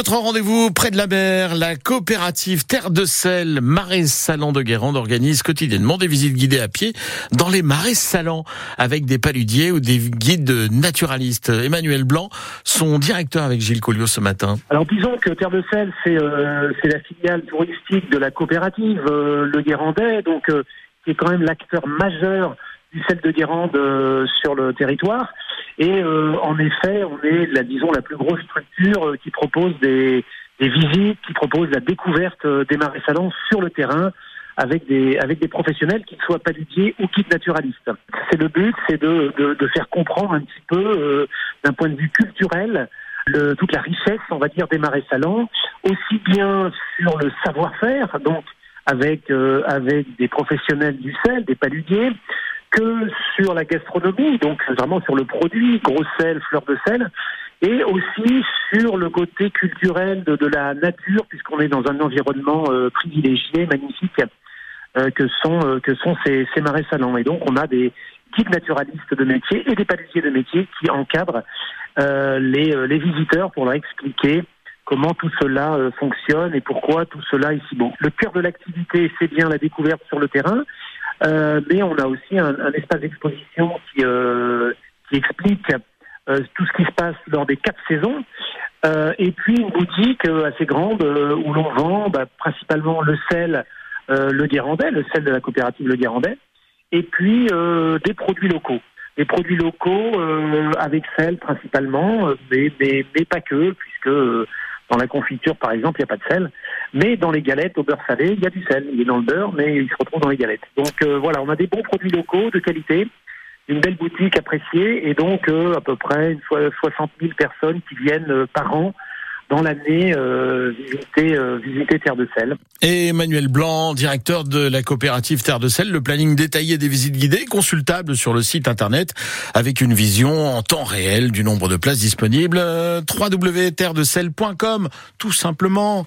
Notre rendez-vous près de la mer, la coopérative Terre de Sel, Marais Salants de Guérande organise quotidiennement des visites guidées à pied dans les marais salants avec des paludiers ou des guides naturalistes. Emmanuel Blanc, son directeur avec Gilles Colliot ce matin. Alors disons que Terre de Sel, c'est euh, la filiale touristique de la coopérative euh, Le Guérandais, donc euh, qui est quand même l'acteur majeur du sel de Guérande sur le territoire. Et euh, en effet, on est, la, disons, la plus grosse structure euh, qui propose des, des, visites, qui propose la découverte des marais salants sur le terrain avec des, avec des professionnels, qu'ils soient paludiers ou guides naturalistes. C'est le but, c'est de, de, de, faire comprendre un petit peu, d'un point de vue culturel, le, toute la richesse, on va dire, des marais salants, aussi bien sur le savoir-faire, donc avec, avec des professionnels du sel, des paludiers, que sur la gastronomie, donc vraiment sur le produit, gros sel, fleur de sel, et aussi sur le côté culturel de, de la nature, puisqu'on est dans un environnement euh, privilégié, magnifique, euh, que sont euh, que sont ces, ces, marais salants. Et donc on a des guides naturalistes de métier et des paludiers de métier qui encadrent les, les visiteurs pour leur expliquer comment tout cela fonctionne et pourquoi tout cela est si bon. Le cœur de l'activité, c'est bien la découverte sur le terrain, euh, mais on a aussi un, un espace d'exposition qui, euh, qui explique euh, tout ce qui se passe lors des quatre saisons. Euh, et puis une boutique assez grande où l'on vend bah, principalement le sel, le Guérandais, le sel de la coopérative Le Guérandais, et puis des produits locaux. Des produits locaux avec sel principalement, mais, mais, mais pas que, puisque dans la confiture, par exemple, il n'y a pas de sel. Mais dans les galettes au beurre salé, il y a du sel. Il est dans le beurre, mais il se retrouve dans les galettes. Donc euh, voilà, on a des bons produits locaux de qualité, une belle boutique appréciée, et donc euh, à peu près une 60 000 personnes qui viennent euh, par an dans l'année euh, visiter, euh, visiter Terre de Sel. Et Emmanuel Blanc, directeur de la coopérative Terre de Sel, le planning détaillé des visites guidées consultable sur le site internet avec une vision en temps réel du nombre de places disponibles. Euh, tout simplement.